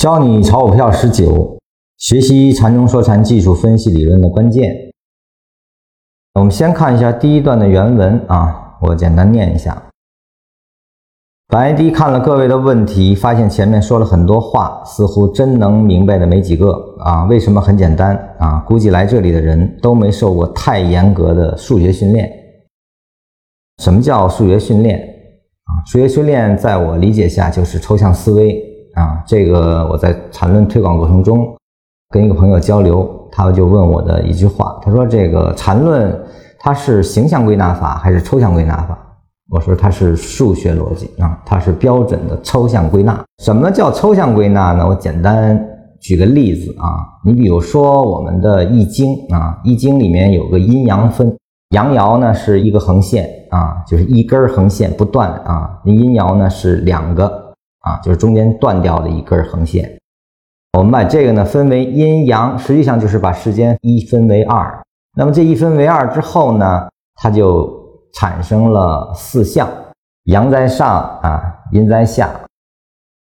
教你炒股票十九，学习禅中说禅技术分析理论的关键。我们先看一下第一段的原文啊，我简单念一下。白迪看了各位的问题，发现前面说了很多话，似乎真能明白的没几个啊。为什么很简单啊？估计来这里的人都没受过太严格的数学训练。什么叫数学训练啊？数学训练在我理解下就是抽象思维。啊，这个我在缠论推广过程中跟一个朋友交流，他就问我的一句话，他说：“这个缠论它是形象归纳法还是抽象归纳法？”我说：“它是数学逻辑啊，它是标准的抽象归纳。什么叫抽象归纳呢？我简单举个例子啊，你比如说我们的易经啊，易经里面有个阴阳分，阳爻呢是一个横线啊，就是一根横线不断啊，阴爻呢是两个。”啊，就是中间断掉的一根横线。我们把这个呢分为阴阳，实际上就是把时间一分为二。那么这一分为二之后呢，它就产生了四象：阳在上啊，阴在下；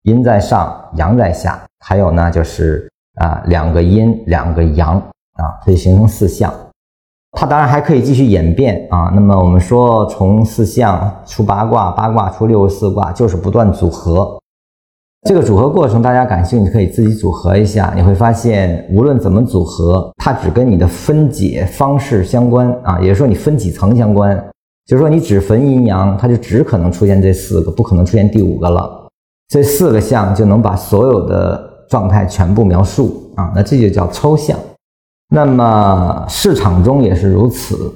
阴在上，阳在下。还有呢，就是啊，两个阴，两个阳啊，它就形成四象。它当然还可以继续演变啊。那么我们说，从四象出八卦，八卦出六十四卦，就是不断组合。这个组合过程，大家感兴趣可以自己组合一下，你会发现，无论怎么组合，它只跟你的分解方式相关啊，也就是说你分几层相关，就是说你只分阴阳，它就只可能出现这四个，不可能出现第五个了。这四个象就能把所有的状态全部描述啊，那这就叫抽象。那么市场中也是如此，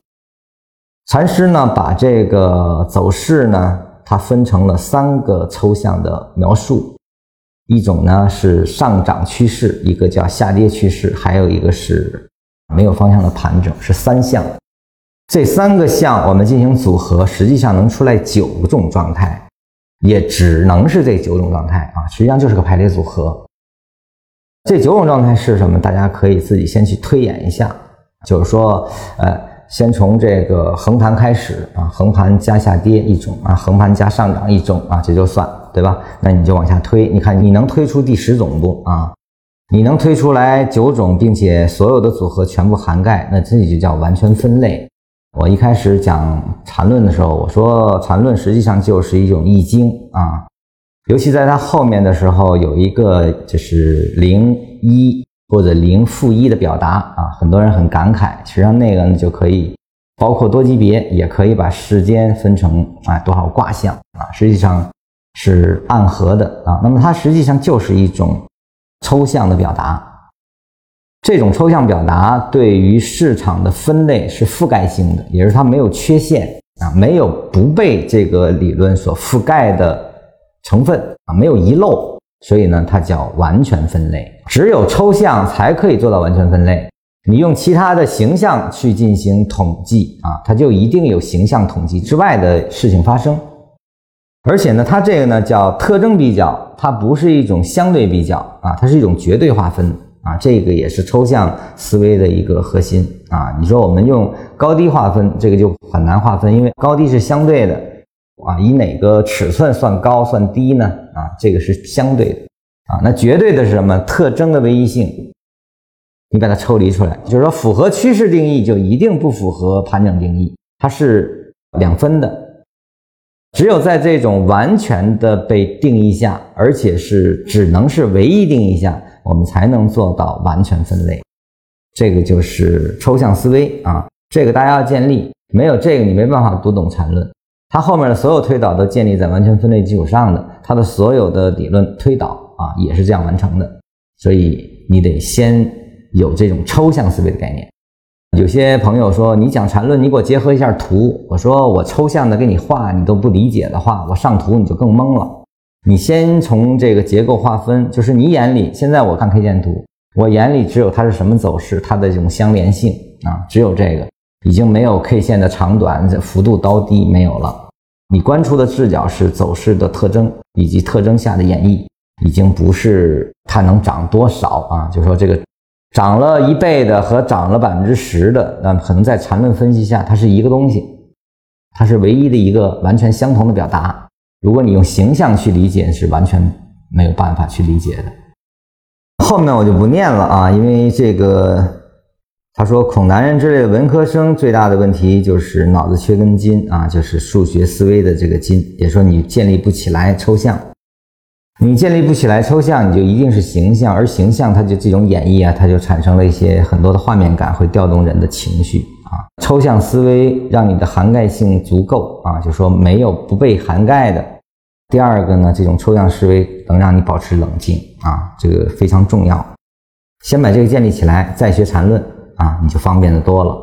禅师呢把这个走势呢，它分成了三个抽象的描述。一种呢是上涨趋势，一个叫下跌趋势，还有一个是没有方向的盘整，是三项。这三个项我们进行组合，实际上能出来九种状态，也只能是这九种状态啊，实际上就是个排列组合。这九种状态是什么？大家可以自己先去推演一下，就是说，呃，先从这个横盘开始啊，横盘加下跌一种啊，横盘加上涨一种啊，这就算。对吧？那你就往下推，你看你能推出第十种不啊？你能推出来九种，并且所有的组合全部涵盖，那这就叫完全分类。我一开始讲缠论的时候，我说缠论实际上就是一种易经啊，尤其在它后面的时候有一个就是零一或者零负一的表达啊，很多人很感慨。实际上那个呢就可以包括多级别，也可以把时间分成啊多少卦象啊，实际上。是暗合的啊，那么它实际上就是一种抽象的表达。这种抽象表达对于市场的分类是覆盖性的，也是它没有缺陷啊，没有不被这个理论所覆盖的成分啊，没有遗漏，所以呢，它叫完全分类。只有抽象才可以做到完全分类。你用其他的形象去进行统计啊，它就一定有形象统计之外的事情发生。而且呢，它这个呢叫特征比较，它不是一种相对比较啊，它是一种绝对划分啊，这个也是抽象思维的一个核心啊。你说我们用高低划分，这个就很难划分，因为高低是相对的啊，以哪个尺寸算高算低呢？啊，这个是相对的啊。那绝对的是什么？特征的唯一性，你把它抽离出来，就是说符合趋势定义就一定不符合盘整定义，它是两分的。只有在这种完全的被定义下，而且是只能是唯一定义下，我们才能做到完全分类。这个就是抽象思维啊，这个大家要建立，没有这个你没办法读懂禅论。它后面的所有推导都建立在完全分类基础上的，它的所有的理论推导啊也是这样完成的。所以你得先有这种抽象思维的概念。有些朋友说你讲禅论，你给我结合一下图。我说我抽象的给你画，你都不理解的话，我上图你就更懵了。你先从这个结构划分，就是你眼里现在我看 K 线图，我眼里只有它是什么走势，它的这种相连性啊，只有这个，已经没有 K 线的长短、幅度高低没有了。你关注的视角是走势的特征以及特征下的演绎，已经不是它能涨多少啊，就说这个。涨了一倍的和涨了百分之十的，那可能在缠论分析下，它是一个东西，它是唯一的一个完全相同的表达。如果你用形象去理解，是完全没有办法去理解的。后面我就不念了啊，因为这个他说孔男人之类的文科生最大的问题就是脑子缺根筋啊，就是数学思维的这个筋，也说你建立不起来抽象。你建立不起来抽象，你就一定是形象，而形象它就这种演绎啊，它就产生了一些很多的画面感，会调动人的情绪啊。抽象思维让你的涵盖性足够啊，就说没有不被涵盖的。第二个呢，这种抽象思维能让你保持冷静啊，这个非常重要。先把这个建立起来，再学禅论啊，你就方便的多了。